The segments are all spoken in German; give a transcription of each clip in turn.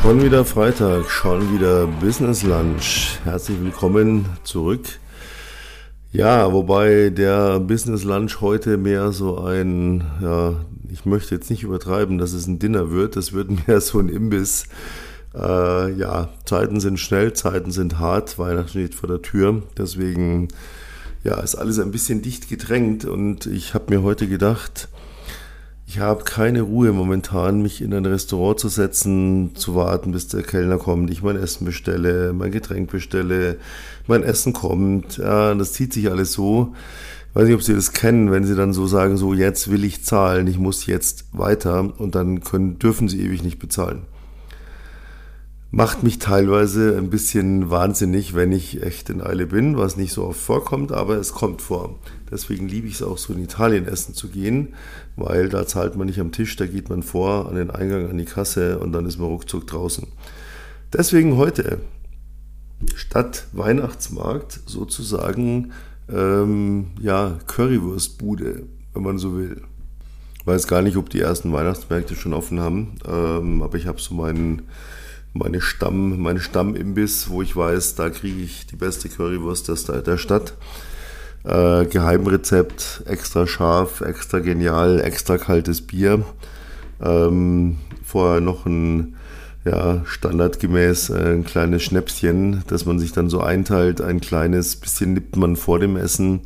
Schon wieder Freitag, schon wieder Business Lunch. Herzlich willkommen zurück. Ja, wobei der Business Lunch heute mehr so ein, ja, ich möchte jetzt nicht übertreiben, dass es ein Dinner wird. Das wird mehr so ein Imbiss. Äh, ja, Zeiten sind schnell, Zeiten sind hart. Weihnachten steht vor der Tür. Deswegen, ja, ist alles ein bisschen dicht gedrängt und ich habe mir heute gedacht, ich habe keine Ruhe momentan, mich in ein Restaurant zu setzen, zu warten, bis der Kellner kommt, ich mein Essen bestelle, mein Getränk bestelle, mein Essen kommt. Ja, das zieht sich alles so. Ich weiß nicht, ob Sie das kennen, wenn Sie dann so sagen, so jetzt will ich zahlen, ich muss jetzt weiter und dann können, dürfen Sie ewig nicht bezahlen macht mich teilweise ein bisschen wahnsinnig, wenn ich echt in Eile bin, was nicht so oft vorkommt, aber es kommt vor. Deswegen liebe ich es auch so in Italien essen zu gehen, weil da zahlt man nicht am Tisch, da geht man vor an den Eingang, an die Kasse und dann ist man ruckzuck draußen. Deswegen heute statt Weihnachtsmarkt sozusagen ähm, ja Currywurstbude, wenn man so will. Weiß gar nicht, ob die ersten Weihnachtsmärkte schon offen haben, ähm, aber ich habe so meinen meine Stamm, meine Stammimbiss, wo ich weiß, da kriege ich die beste Currywurst der, der Stadt. Äh, Geheimrezept, extra scharf, extra genial, extra kaltes Bier. Ähm, vorher noch ein ja, standardgemäß äh, ein kleines Schnäpschen, das man sich dann so einteilt. Ein kleines bisschen nippt man vor dem Essen.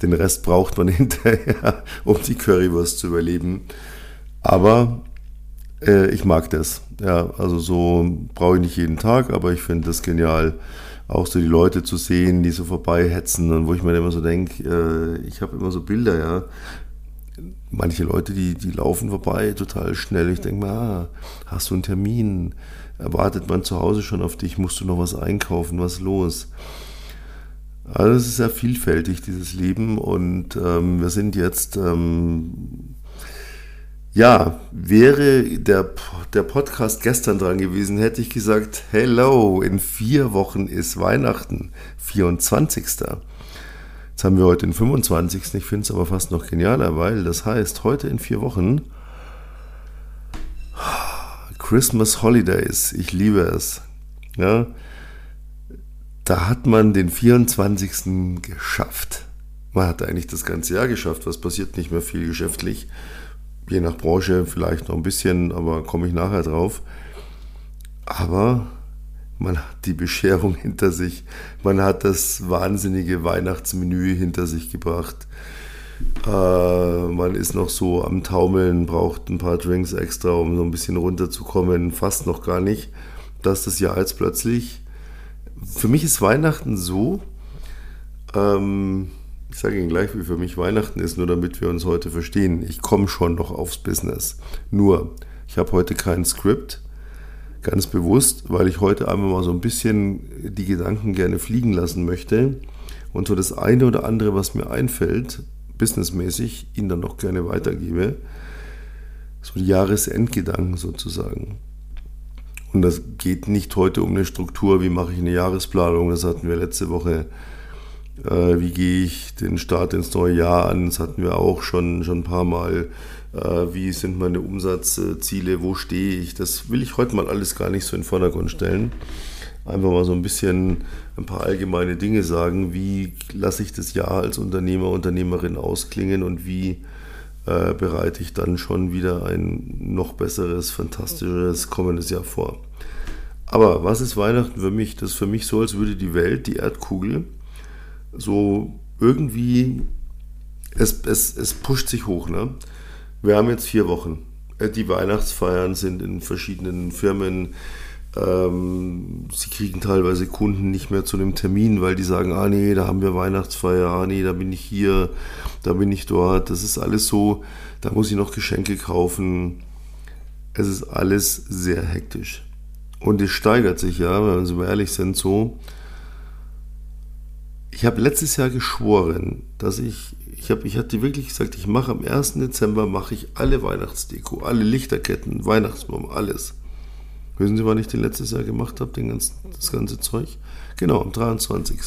Den Rest braucht man hinterher, um die Currywurst zu überleben. Aber äh, ich mag das. Ja, also so brauche ich nicht jeden Tag, aber ich finde das genial, auch so die Leute zu sehen, die so vorbeihetzen und wo ich mir immer so denke, äh, ich habe immer so Bilder, ja. Manche Leute, die, die laufen vorbei total schnell. Ich denke mir, ah, hast du einen Termin? Erwartet man zu Hause schon auf dich? Musst du noch was einkaufen? Was los? Also es ist sehr vielfältig, dieses Leben. Und ähm, wir sind jetzt ähm, ja, wäre der, der Podcast gestern dran gewesen, hätte ich gesagt, hello, in vier Wochen ist Weihnachten, 24. Jetzt haben wir heute den 25. Ich finde es aber fast noch genialer, weil das heißt, heute in vier Wochen Christmas Holidays, ich liebe es. Ja, da hat man den 24. geschafft. Man hat eigentlich das ganze Jahr geschafft, was passiert nicht mehr viel geschäftlich je nach Branche vielleicht noch ein bisschen, aber komme ich nachher drauf. Aber man hat die Bescherung hinter sich, man hat das wahnsinnige Weihnachtsmenü hinter sich gebracht. Äh, man ist noch so am Taumeln, braucht ein paar Drinks extra, um so ein bisschen runterzukommen. Fast noch gar nicht, dass das Jahr jetzt plötzlich. Für mich ist Weihnachten so, ähm, ich sage Ihnen gleich, wie für mich Weihnachten ist, nur damit wir uns heute verstehen. Ich komme schon noch aufs Business. Nur, ich habe heute kein Skript, ganz bewusst, weil ich heute einfach mal so ein bisschen die Gedanken gerne fliegen lassen möchte und so das eine oder andere, was mir einfällt, businessmäßig, Ihnen dann noch gerne weitergebe. So Jahresendgedanken sozusagen. Und das geht nicht heute um eine Struktur, wie mache ich eine Jahresplanung, das hatten wir letzte Woche wie gehe ich den Start ins neue Jahr an? Das hatten wir auch schon, schon ein paar Mal. Äh, wie sind meine Umsatzziele? Wo stehe ich? Das will ich heute mal alles gar nicht so in den Vordergrund stellen. Einfach mal so ein bisschen ein paar allgemeine Dinge sagen. Wie lasse ich das Jahr als Unternehmer, Unternehmerin ausklingen und wie äh, bereite ich dann schon wieder ein noch besseres, fantastischeres kommendes Jahr vor? Aber was ist Weihnachten für mich? Das ist für mich so, als würde die Welt, die Erdkugel, so irgendwie, es, es, es pusht sich hoch. Ne? Wir haben jetzt vier Wochen. Äh, die Weihnachtsfeiern sind in verschiedenen Firmen. Ähm, sie kriegen teilweise Kunden nicht mehr zu einem Termin, weil die sagen, ah nee, da haben wir Weihnachtsfeier, ah nee, da bin ich hier, da bin ich dort. Das ist alles so, da muss ich noch Geschenke kaufen. Es ist alles sehr hektisch. Und es steigert sich ja, wenn wir ehrlich sind, so, ich habe letztes Jahr geschworen, dass ich, ich, hab, ich hatte wirklich gesagt, ich mache am 1. Dezember mache ich alle Weihnachtsdeko, alle Lichterketten, Weihnachtsbaum, alles. Wissen Sie, wann ich den letztes Jahr gemacht habe, das ganze Zeug? Genau, am 23.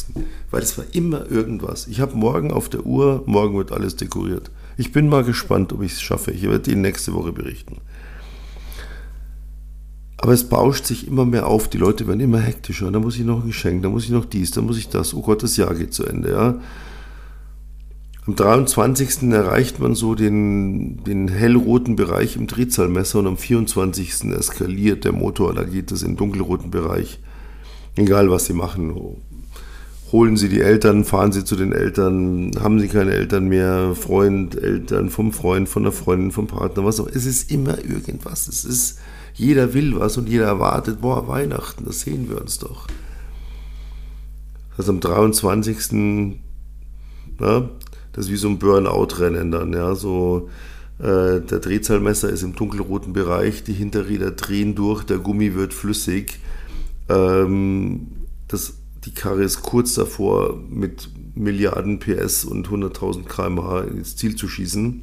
Weil es war immer irgendwas. Ich habe morgen auf der Uhr, morgen wird alles dekoriert. Ich bin mal gespannt, ob ich es schaffe. Ich werde Ihnen nächste Woche berichten. Aber es bauscht sich immer mehr auf, die Leute werden immer hektischer. Da muss ich noch ein Geschenk, da muss ich noch dies, da muss ich das. Oh Gott, das Jahr geht zu Ende. Ja. Am 23. erreicht man so den, den hellroten Bereich im Drehzahlmesser und am 24. eskaliert der Motor, da geht es in den dunkelroten Bereich. Egal was Sie machen. Holen Sie die Eltern, fahren Sie zu den Eltern, haben Sie keine Eltern mehr, Freund, Eltern, vom Freund, von der Freundin, vom Partner, was auch. Es ist immer irgendwas. Es ist, jeder will was und jeder erwartet, boah, Weihnachten, das sehen wir uns doch. Also am 23. Na, das ist wie so ein Burnout-Rennen dann, ja, so äh, der Drehzahlmesser ist im dunkelroten Bereich, die Hinterräder drehen durch, der Gummi wird flüssig, ähm, das, die Karre ist kurz davor, mit Milliarden PS und 100.000 km/h ins Ziel zu schießen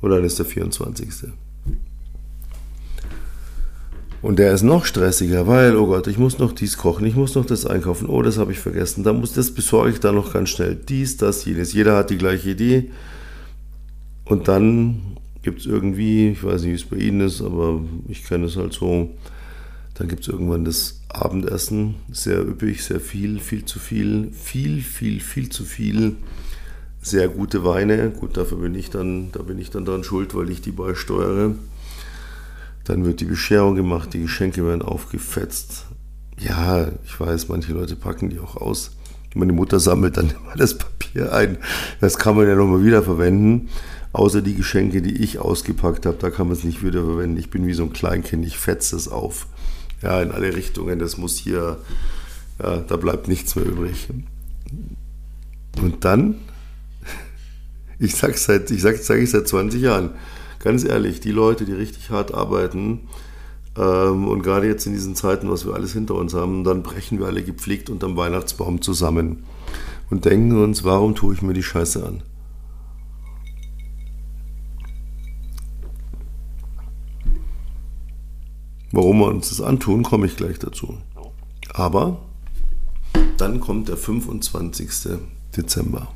und dann ist der 24. Und der ist noch stressiger, weil, oh Gott, ich muss noch dies kochen, ich muss noch das einkaufen, oh, das habe ich vergessen, da muss, das besorge ich dann noch ganz schnell. Dies, das, jenes. Jeder hat die gleiche Idee. Und dann gibt es irgendwie, ich weiß nicht, wie es bei Ihnen ist, aber ich kenne es halt so, dann gibt es irgendwann das Abendessen, sehr üppig, sehr viel, viel zu viel, viel, viel, viel zu viel, sehr gute Weine. Gut, dafür bin ich dann, da bin ich dann dran schuld, weil ich die beisteuere. Dann wird die Bescherung gemacht, die Geschenke werden aufgefetzt. Ja, ich weiß, manche Leute packen die auch aus. Meine Mutter sammelt dann immer das Papier ein. Das kann man ja nochmal wieder verwenden. Außer die Geschenke, die ich ausgepackt habe, da kann man es nicht wieder verwenden. Ich bin wie so ein Kleinkind, ich fetze es auf. Ja, in alle Richtungen. Das muss hier, ja, da bleibt nichts mehr übrig. Und dann, ich sage seit, sag, sag seit 20 Jahren, ganz ehrlich, die Leute, die richtig hart arbeiten, ähm, und gerade jetzt in diesen Zeiten, was wir alles hinter uns haben, dann brechen wir alle gepflegt unterm Weihnachtsbaum zusammen und denken uns, warum tue ich mir die Scheiße an? Warum wir uns das antun, komme ich gleich dazu. Aber dann kommt der 25. Dezember.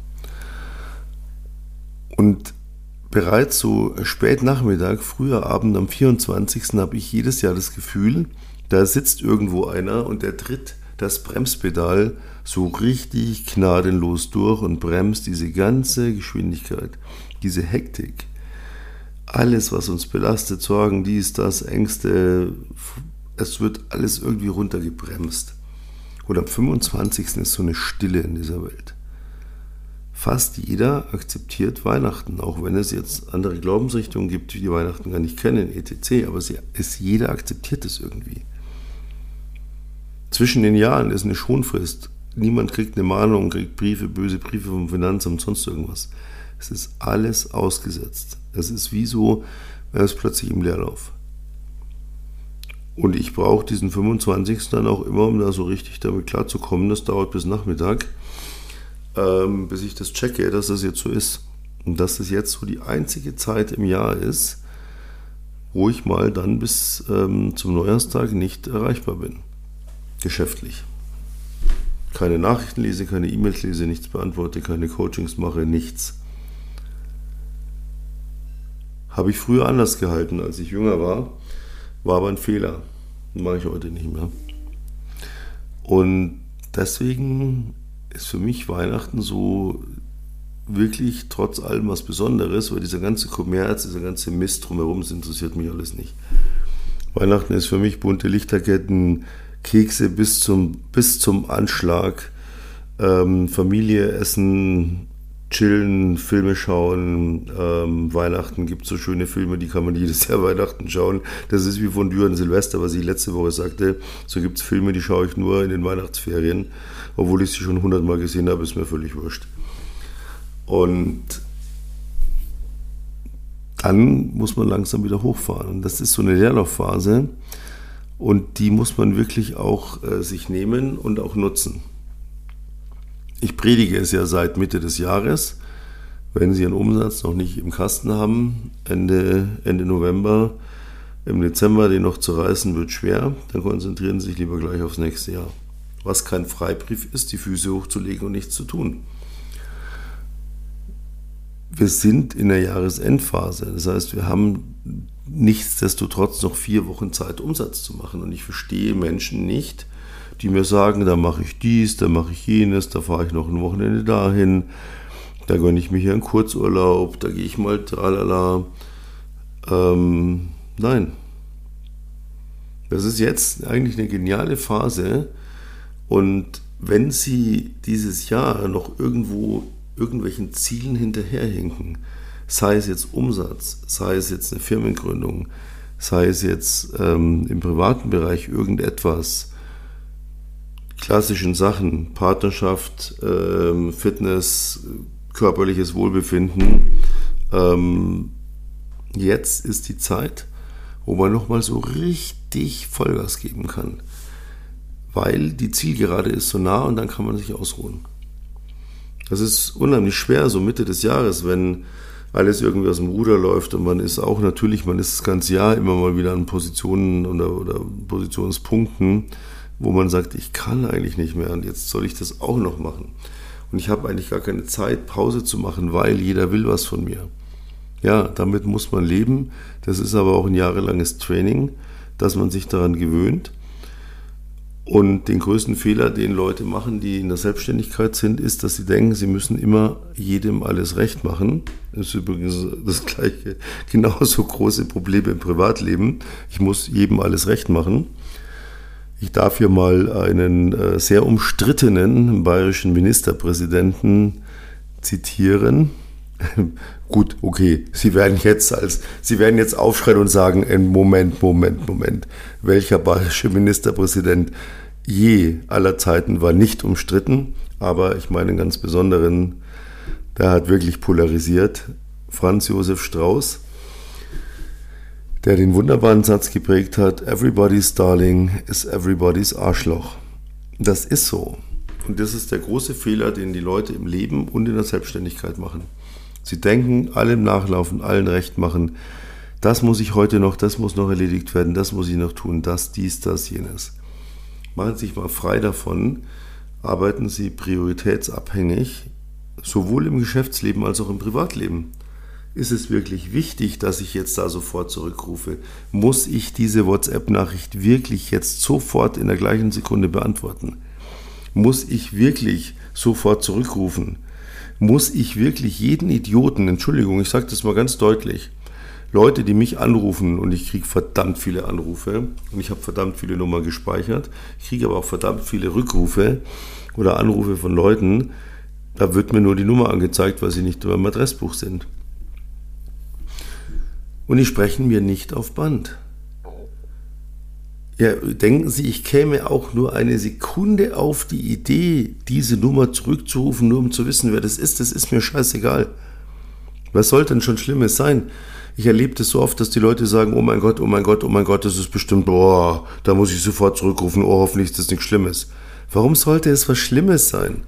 Und bereits so spät Nachmittag, früher Abend am 24. habe ich jedes Jahr das Gefühl, da sitzt irgendwo einer und der tritt das Bremspedal so richtig gnadenlos durch und bremst diese ganze Geschwindigkeit, diese Hektik. Alles, was uns belastet, Sorgen, dies, das, Ängste, es wird alles irgendwie runtergebremst. Und am 25. ist so eine Stille in dieser Welt fast jeder akzeptiert Weihnachten, auch wenn es jetzt andere Glaubensrichtungen gibt, die Weihnachten gar nicht kennen, etc. Aber es ist, jeder akzeptiert es irgendwie. Zwischen den Jahren ist eine Schonfrist. Niemand kriegt eine Mahnung, kriegt Briefe, böse Briefe vom Finanzamt, sonst irgendwas. Es ist alles ausgesetzt. Es ist wie so, wäre es plötzlich im Leerlauf. Und ich brauche diesen 25. dann auch immer, um da so richtig damit klarzukommen. Das dauert bis Nachmittag ähm, bis ich das checke, dass das jetzt so ist. Und dass das jetzt so die einzige Zeit im Jahr ist, wo ich mal dann bis ähm, zum Neujahrstag nicht erreichbar bin. Geschäftlich. Keine Nachrichten lese, keine E-Mails lese, nichts beantworte, keine Coachings mache, nichts. Habe ich früher anders gehalten, als ich jünger war, war aber ein Fehler. Mache ich heute nicht mehr. Und deswegen ist für mich Weihnachten so wirklich trotz allem was Besonderes, weil dieser ganze Kommerz, dieser ganze Mist drumherum, das interessiert mich alles nicht. Weihnachten ist für mich bunte Lichterketten, Kekse bis zum, bis zum Anschlag, ähm, Familie essen, chillen, Filme schauen. Ähm, Weihnachten gibt so schöne Filme, die kann man jedes Jahr Weihnachten schauen. Das ist wie von Düren Silvester, was ich letzte Woche sagte. So gibt es Filme, die schaue ich nur in den Weihnachtsferien obwohl ich sie schon hundertmal gesehen habe, ist mir völlig wurscht. Und dann muss man langsam wieder hochfahren. Und das ist so eine Leerlaufphase und die muss man wirklich auch äh, sich nehmen und auch nutzen. Ich predige es ja seit Mitte des Jahres. Wenn Sie Ihren Umsatz noch nicht im Kasten haben, Ende, Ende November, im Dezember den noch zu reißen, wird schwer, dann konzentrieren Sie sich lieber gleich aufs nächste Jahr was kein Freibrief ist, die Füße hochzulegen und nichts zu tun. Wir sind in der Jahresendphase. Das heißt, wir haben nichtsdestotrotz noch vier Wochen Zeit, Umsatz zu machen. Und ich verstehe Menschen nicht, die mir sagen, da mache ich dies, da mache ich jenes, da fahre ich noch ein Wochenende dahin, da gönne ich mir hier einen Kurzurlaub, da gehe ich mal tralala. Ähm, nein. Das ist jetzt eigentlich eine geniale Phase. Und wenn Sie dieses Jahr noch irgendwo irgendwelchen Zielen hinterherhinken, sei es jetzt Umsatz, sei es jetzt eine Firmengründung, sei es jetzt ähm, im privaten Bereich irgendetwas, klassischen Sachen, Partnerschaft, ähm, Fitness, körperliches Wohlbefinden, ähm, jetzt ist die Zeit, wo man nochmal so richtig Vollgas geben kann, weil die Zielgerade ist so nah und dann kann man sich ausruhen. Das ist unheimlich schwer, so Mitte des Jahres, wenn alles irgendwie aus dem Ruder läuft und man ist auch natürlich, man ist das ganze Jahr immer mal wieder an Positionen oder, oder Positionspunkten, wo man sagt, ich kann eigentlich nicht mehr und jetzt soll ich das auch noch machen. Und ich habe eigentlich gar keine Zeit, Pause zu machen, weil jeder will was von mir. Ja, damit muss man leben. Das ist aber auch ein jahrelanges Training, dass man sich daran gewöhnt. Und den größten Fehler, den Leute machen, die in der Selbstständigkeit sind, ist, dass sie denken, sie müssen immer jedem alles recht machen. Das ist übrigens das gleiche, genauso große Problem im Privatleben. Ich muss jedem alles recht machen. Ich darf hier mal einen äh, sehr umstrittenen bayerischen Ministerpräsidenten zitieren. Gut, okay. Sie werden jetzt als, Sie werden jetzt aufschreien und sagen, Moment, Moment, Moment. Welcher bayerische Ministerpräsident je aller Zeiten war nicht umstritten, aber ich meine einen ganz besonderen, der hat wirklich polarisiert. Franz Josef Strauß der den wunderbaren Satz geprägt hat, Everybody's Darling is everybody's Arschloch. Das ist so. Und das ist der große Fehler, den die Leute im Leben und in der Selbstständigkeit machen. Sie denken, allem nachlaufen, allen recht machen. Das muss ich heute noch, das muss noch erledigt werden, das muss ich noch tun, das, dies, das, jenes. Machen Sie sich mal frei davon, arbeiten Sie prioritätsabhängig, sowohl im Geschäftsleben als auch im Privatleben. Ist es wirklich wichtig, dass ich jetzt da sofort zurückrufe? Muss ich diese WhatsApp-Nachricht wirklich jetzt sofort in der gleichen Sekunde beantworten? Muss ich wirklich sofort zurückrufen? Muss ich wirklich jeden Idioten, Entschuldigung, ich sage das mal ganz deutlich, Leute, die mich anrufen und ich kriege verdammt viele Anrufe und ich habe verdammt viele Nummern gespeichert, ich kriege aber auch verdammt viele Rückrufe oder Anrufe von Leuten, da wird mir nur die Nummer angezeigt, weil sie nicht in meinem Adressbuch sind. Und die sprechen mir nicht auf Band. Ja, denken Sie, ich käme auch nur eine Sekunde auf die Idee, diese Nummer zurückzurufen, nur um zu wissen, wer das ist. Das ist mir scheißegal. Was soll denn schon Schlimmes sein? Ich erlebe das so oft, dass die Leute sagen, oh mein Gott, oh mein Gott, oh mein Gott, das ist bestimmt, boah, da muss ich sofort zurückrufen, oh, hoffentlich ist das nichts Schlimmes. Warum sollte es was Schlimmes sein?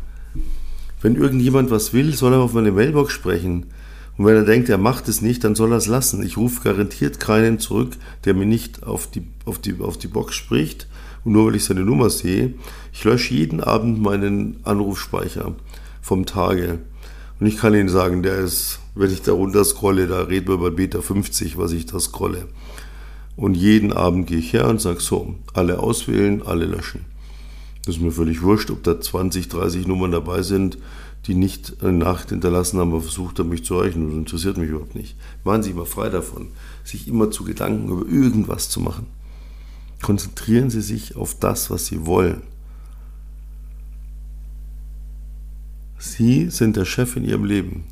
Wenn irgendjemand was will, soll er auf meine Mailbox sprechen. Und wenn er denkt, er macht es nicht, dann soll er es lassen. Ich rufe garantiert keinen zurück, der mir nicht auf die, auf die, auf die Box spricht. Und nur weil ich seine Nummer sehe, ich lösche jeden Abend meinen Anrufspeicher vom Tage. Und ich kann Ihnen sagen, der ist, wenn ich da runter scrolle, da reden wir bei Beta 50, was ich da scrolle. Und jeden Abend gehe ich her und sage so, alle auswählen, alle löschen. Das ist mir völlig wurscht, ob da 20, 30 Nummern dabei sind die nicht eine Nacht hinterlassen haben, aber versucht haben, mich zu erreichen. Das interessiert mich überhaupt nicht. Waren Sie immer frei davon, sich immer zu Gedanken über irgendwas zu machen. Konzentrieren Sie sich auf das, was Sie wollen. Sie sind der Chef in Ihrem Leben.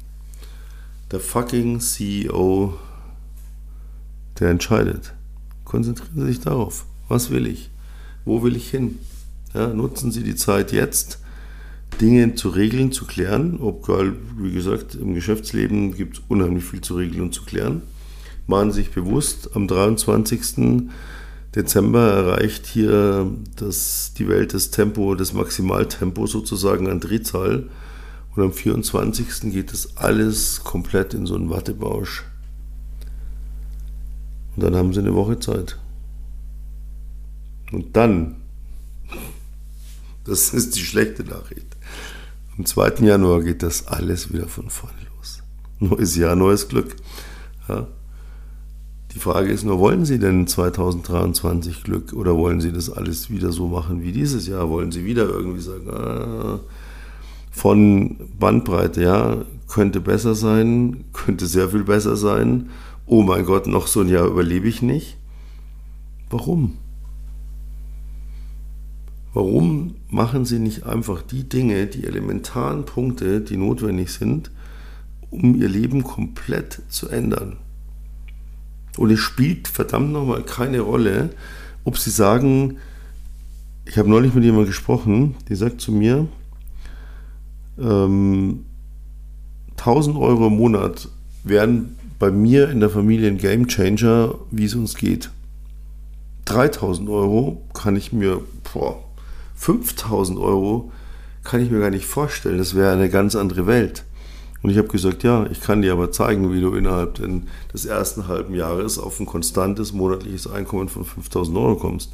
Der fucking CEO, der entscheidet. Konzentrieren Sie sich darauf. Was will ich? Wo will ich hin? Ja, nutzen Sie die Zeit jetzt Dinge zu regeln, zu klären. Obwohl, wie gesagt, im Geschäftsleben gibt es unheimlich viel zu regeln und zu klären. Machen sich bewusst, am 23. Dezember erreicht hier das, die Welt das Tempo, das Maximaltempo sozusagen an Drehzahl. Und am 24. geht das alles komplett in so einen Wattebausch. Und dann haben sie eine Woche Zeit. Und dann, das ist die schlechte Nachricht, am 2. Januar geht das alles wieder von vorne los. Neues Jahr, neues Glück. Ja. Die Frage ist nur, wollen Sie denn 2023 Glück oder wollen Sie das alles wieder so machen wie dieses Jahr? Wollen Sie wieder irgendwie sagen, ah, von Bandbreite, ja, könnte besser sein, könnte sehr viel besser sein. Oh mein Gott, noch so ein Jahr überlebe ich nicht. Warum? Warum machen Sie nicht einfach die Dinge, die elementaren Punkte, die notwendig sind, um Ihr Leben komplett zu ändern? Und es spielt verdammt nochmal keine Rolle, ob Sie sagen, ich habe neulich mit jemandem gesprochen, die sagt zu mir, ähm, 1000 Euro im Monat wären bei mir in der Familie ein Game Changer, wie es uns geht. 3000 Euro kann ich mir, boah, 5000 Euro kann ich mir gar nicht vorstellen. Das wäre eine ganz andere Welt. Und ich habe gesagt, ja, ich kann dir aber zeigen, wie du innerhalb des ersten halben Jahres auf ein konstantes monatliches Einkommen von 5000 Euro kommst.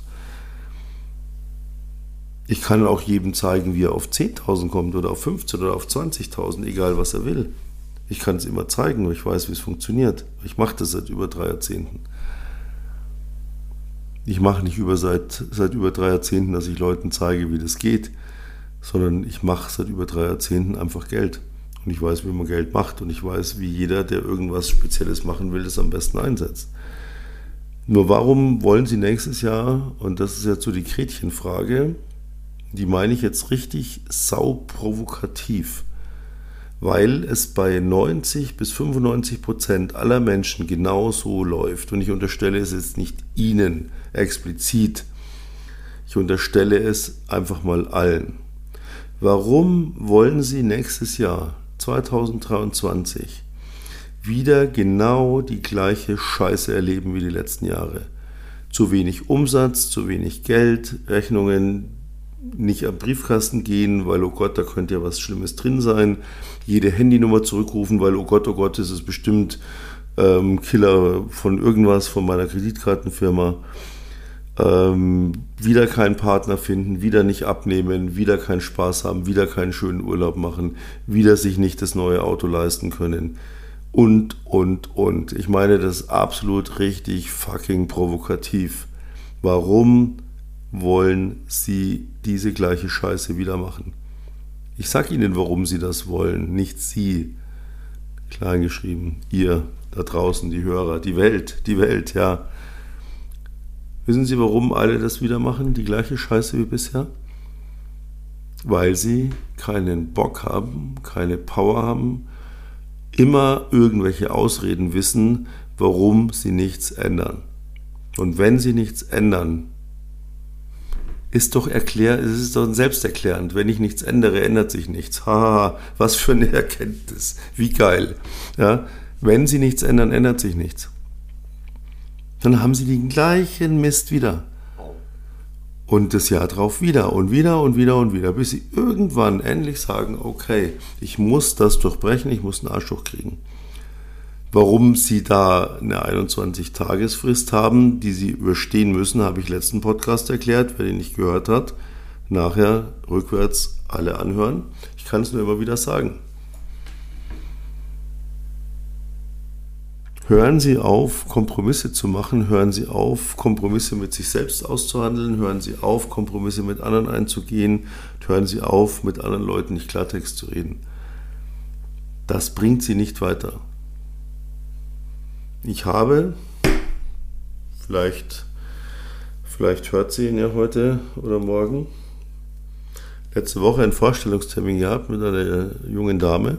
Ich kann auch jedem zeigen, wie er auf 10.000 kommt oder auf 15.000 oder auf 20.000, egal was er will. Ich kann es immer zeigen, ich weiß, wie es funktioniert. Ich mache das seit über drei Jahrzehnten. Ich mache nicht über seit, seit über drei Jahrzehnten, dass ich Leuten zeige, wie das geht, sondern ich mache seit über drei Jahrzehnten einfach Geld. Und ich weiß, wie man Geld macht und ich weiß, wie jeder, der irgendwas Spezielles machen will, das am besten einsetzt. Nur warum wollen Sie nächstes Jahr, und das ist jetzt so die Gretchenfrage, die meine ich jetzt richtig sauprovokativ, weil es bei 90 bis 95 Prozent aller Menschen genau so läuft. Und ich unterstelle es jetzt nicht Ihnen explizit, ich unterstelle es einfach mal allen. Warum wollen Sie nächstes Jahr 2023 wieder genau die gleiche Scheiße erleben wie die letzten Jahre. Zu wenig Umsatz, zu wenig Geld, Rechnungen nicht am Briefkasten gehen, weil oh Gott, da könnte ja was Schlimmes drin sein. Jede Handynummer zurückrufen, weil oh Gott, oh Gott, ist es bestimmt ähm, Killer von irgendwas von meiner Kreditkartenfirma ähm, wieder keinen Partner finden, wieder nicht abnehmen, wieder keinen Spaß haben, wieder keinen schönen Urlaub machen, wieder sich nicht das neue Auto leisten können. Und, und, und. Ich meine das ist absolut richtig fucking provokativ. Warum wollen Sie diese gleiche Scheiße wieder machen? Ich sag Ihnen, warum Sie das wollen, nicht Sie. Kleingeschrieben, ihr da draußen, die Hörer, die Welt, die Welt, ja. Wissen Sie, warum alle das wieder machen, die gleiche Scheiße wie bisher? Weil sie keinen Bock haben, keine Power haben, immer irgendwelche Ausreden wissen, warum sie nichts ändern. Und wenn sie nichts ändern, ist doch erklärt, es ist doch selbsterklärend. Wenn ich nichts ändere, ändert sich nichts. Haha, was für eine Erkenntnis. Wie geil. Ja, wenn sie nichts ändern, ändert sich nichts dann haben sie den gleichen Mist wieder. Und das Jahr drauf wieder und wieder und wieder und wieder, bis sie irgendwann endlich sagen, okay, ich muss das durchbrechen, ich muss einen Arschloch kriegen. Warum sie da eine 21-Tagesfrist haben, die sie überstehen müssen, habe ich letzten Podcast erklärt. Wer den nicht gehört hat, nachher rückwärts alle anhören. Ich kann es nur immer wieder sagen. Hören Sie auf, Kompromisse zu machen, hören Sie auf, Kompromisse mit sich selbst auszuhandeln, hören Sie auf, Kompromisse mit anderen einzugehen, hören Sie auf, mit anderen Leuten nicht Klartext zu reden. Das bringt Sie nicht weiter. Ich habe, vielleicht, vielleicht hört sie ihn ja heute oder morgen, letzte Woche einen Vorstellungstermin gehabt mit einer jungen Dame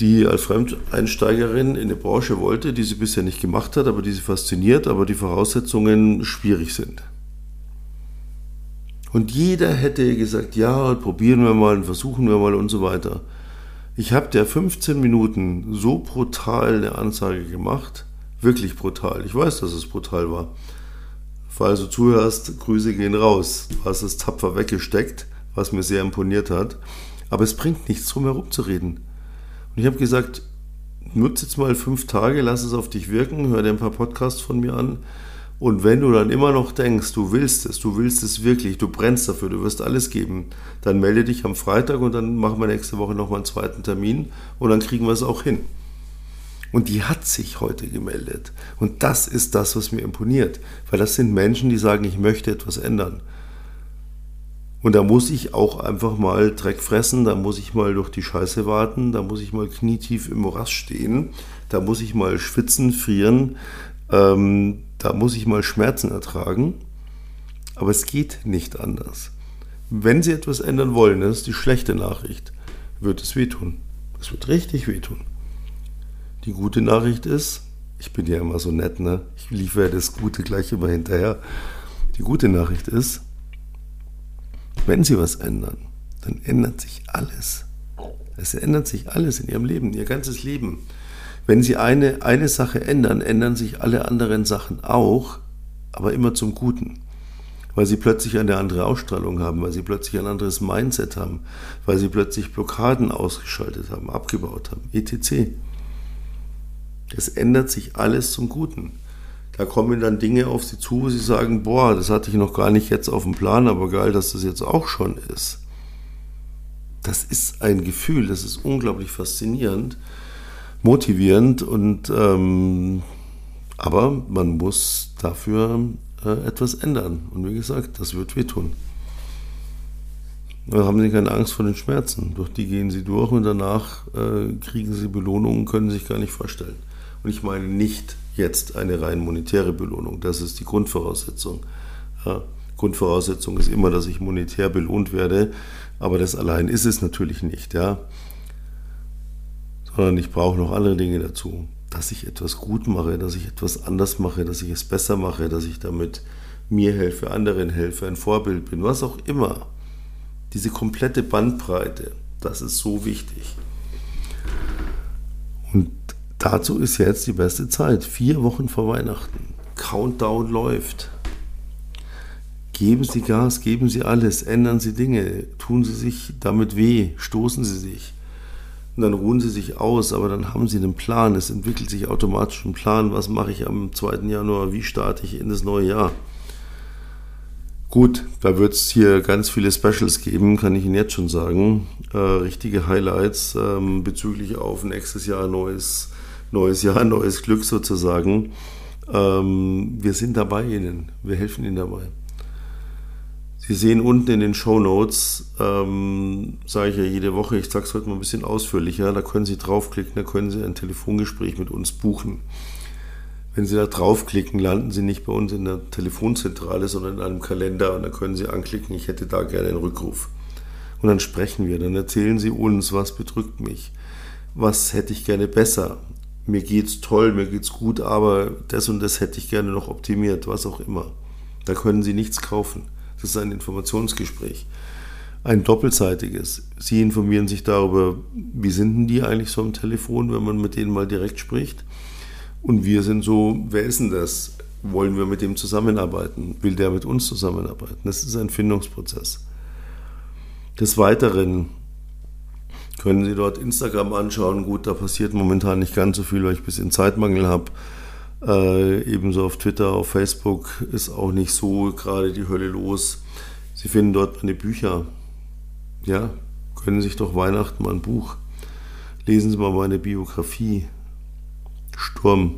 die als Fremdeinsteigerin in die Branche wollte, die sie bisher nicht gemacht hat, aber die sie fasziniert, aber die Voraussetzungen schwierig sind. Und jeder hätte gesagt, ja, probieren wir mal, versuchen wir mal und so weiter. Ich habe der 15 Minuten so brutal eine Ansage gemacht, wirklich brutal. Ich weiß, dass es brutal war. Falls du zuhörst, Grüße gehen raus. Du hast es tapfer weggesteckt, was mir sehr imponiert hat. Aber es bringt nichts, drum herum zu reden. Und ich habe gesagt, nutze jetzt mal fünf Tage, lass es auf dich wirken, hör dir ein paar Podcasts von mir an. Und wenn du dann immer noch denkst, du willst es, du willst es wirklich, du brennst dafür, du wirst alles geben, dann melde dich am Freitag und dann machen wir nächste Woche nochmal einen zweiten Termin und dann kriegen wir es auch hin. Und die hat sich heute gemeldet. Und das ist das, was mir imponiert. Weil das sind Menschen, die sagen, ich möchte etwas ändern. Und da muss ich auch einfach mal Dreck fressen, da muss ich mal durch die Scheiße warten, da muss ich mal knietief im Morast stehen, da muss ich mal schwitzen, frieren, ähm, da muss ich mal Schmerzen ertragen. Aber es geht nicht anders. Wenn Sie etwas ändern wollen, das ist die schlechte Nachricht, wird es wehtun. Es wird richtig wehtun. Die gute Nachricht ist, ich bin ja immer so nett, ne? Ich liefere das Gute gleich immer hinterher. Die gute Nachricht ist, wenn Sie was ändern, dann ändert sich alles. Es ändert sich alles in Ihrem Leben, Ihr ganzes Leben. Wenn Sie eine, eine Sache ändern, ändern sich alle anderen Sachen auch, aber immer zum Guten. Weil Sie plötzlich eine andere Ausstrahlung haben, weil Sie plötzlich ein anderes Mindset haben, weil Sie plötzlich Blockaden ausgeschaltet haben, abgebaut haben, etc. Es ändert sich alles zum Guten. Da kommen dann Dinge auf sie zu, wo sie sagen, boah, das hatte ich noch gar nicht jetzt auf dem Plan, aber geil, dass das jetzt auch schon ist. Das ist ein Gefühl, das ist unglaublich faszinierend, motivierend und ähm, aber man muss dafür äh, etwas ändern. Und wie gesagt, das wird wehtun. Da haben Sie keine Angst vor den Schmerzen. Durch die gehen Sie durch und danach äh, kriegen Sie Belohnungen, können sich gar nicht vorstellen. Und ich meine nicht jetzt eine rein monetäre Belohnung. Das ist die Grundvoraussetzung. Ja, Grundvoraussetzung ist immer, dass ich monetär belohnt werde, aber das allein ist es natürlich nicht, ja. Sondern ich brauche noch andere Dinge dazu. Dass ich etwas gut mache, dass ich etwas anders mache, dass ich es besser mache, dass ich damit mir helfe, anderen helfe, ein Vorbild bin, was auch immer. Diese komplette Bandbreite, das ist so wichtig. Und Dazu ist jetzt die beste Zeit. Vier Wochen vor Weihnachten. Countdown läuft. Geben Sie Gas, geben Sie alles, ändern Sie Dinge, tun Sie sich damit weh, stoßen Sie sich. Und dann ruhen Sie sich aus, aber dann haben Sie einen Plan. Es entwickelt sich automatisch ein Plan. Was mache ich am 2. Januar? Wie starte ich in das neue Jahr? Gut, da wird es hier ganz viele Specials geben, kann ich Ihnen jetzt schon sagen. Äh, richtige Highlights ähm, bezüglich auf nächstes Jahr neues neues Jahr, neues Glück sozusagen. Ähm, wir sind dabei Ihnen, wir helfen Ihnen dabei. Sie sehen unten in den Show Notes, ähm, sage ich ja jede Woche, ich sage es heute mal ein bisschen ausführlicher, da können Sie draufklicken, da können Sie ein Telefongespräch mit uns buchen. Wenn Sie da draufklicken, landen Sie nicht bei uns in der Telefonzentrale, sondern in einem Kalender und da können Sie anklicken, ich hätte da gerne einen Rückruf. Und dann sprechen wir, dann erzählen Sie uns, was bedrückt mich, was hätte ich gerne besser, mir geht's toll, mir geht's gut, aber das und das hätte ich gerne noch optimiert, was auch immer. Da können Sie nichts kaufen. Das ist ein Informationsgespräch. Ein doppelseitiges. Sie informieren sich darüber, wie sind denn die eigentlich so am Telefon, wenn man mit denen mal direkt spricht. Und wir sind so, wer ist denn das? Wollen wir mit dem zusammenarbeiten? Will der mit uns zusammenarbeiten? Das ist ein Findungsprozess. Des Weiteren können Sie dort Instagram anschauen. Gut, da passiert momentan nicht ganz so viel, weil ich ein bisschen Zeitmangel habe. Äh, ebenso auf Twitter, auf Facebook ist auch nicht so gerade die Hölle los. Sie finden dort meine Bücher. Ja, können sich doch Weihnachten mal ein Buch. Lesen Sie mal meine Biografie. Sturm.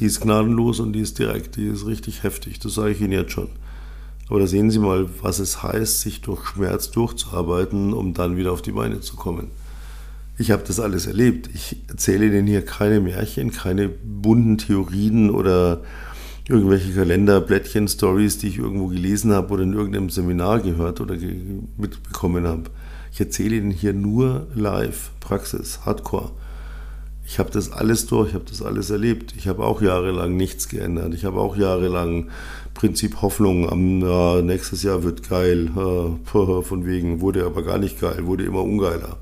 Die ist gnadenlos und die ist direkt, die ist richtig heftig, das sage ich Ihnen jetzt schon. Aber da sehen Sie mal, was es heißt, sich durch Schmerz durchzuarbeiten, um dann wieder auf die Beine zu kommen. Ich habe das alles erlebt. Ich erzähle Ihnen hier keine Märchen, keine bunten Theorien oder irgendwelche Kalenderblättchen, Stories, die ich irgendwo gelesen habe oder in irgendeinem Seminar gehört oder mitbekommen habe. Ich erzähle Ihnen hier nur live, Praxis, Hardcore. Ich habe das alles durch, ich habe das alles erlebt. Ich habe auch jahrelang nichts geändert. Ich habe auch jahrelang Prinzip Hoffnung, am, ja, nächstes Jahr wird geil, von wegen, wurde aber gar nicht geil, wurde immer ungeiler.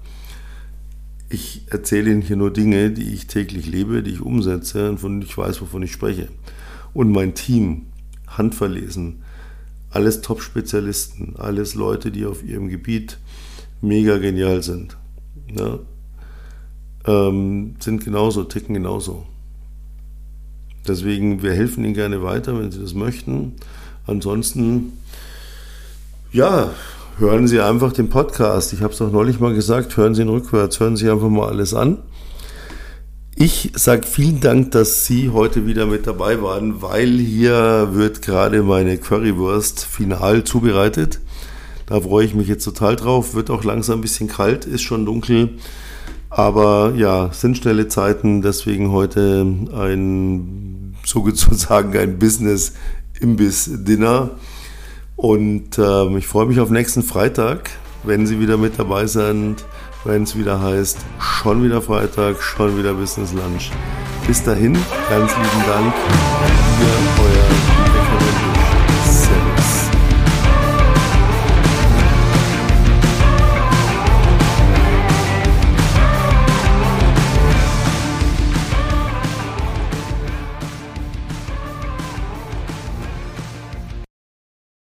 Ich erzähle Ihnen hier nur Dinge, die ich täglich lebe, die ich umsetze und von ich weiß, wovon ich spreche. Und mein Team, handverlesen, alles Top-Spezialisten, alles Leute, die auf ihrem Gebiet mega genial sind. Ja, ähm, sind genauso, ticken genauso. Deswegen, wir helfen Ihnen gerne weiter, wenn Sie das möchten. Ansonsten, ja, hören Sie einfach den Podcast. Ich habe es auch neulich mal gesagt, hören Sie ihn rückwärts, hören Sie einfach mal alles an. Ich sage vielen Dank, dass Sie heute wieder mit dabei waren, weil hier wird gerade meine Currywurst final zubereitet. Da freue ich mich jetzt total drauf. Wird auch langsam ein bisschen kalt, ist schon dunkel. Aber ja, sind schnelle Zeiten, deswegen heute ein sozusagen ein Business-Imbiss-Dinner. Und äh, ich freue mich auf nächsten Freitag, wenn Sie wieder mit dabei sind wenn es wieder heißt, schon wieder Freitag, schon wieder Business Lunch. Bis dahin, ganz lieben Dank. Ihr, euer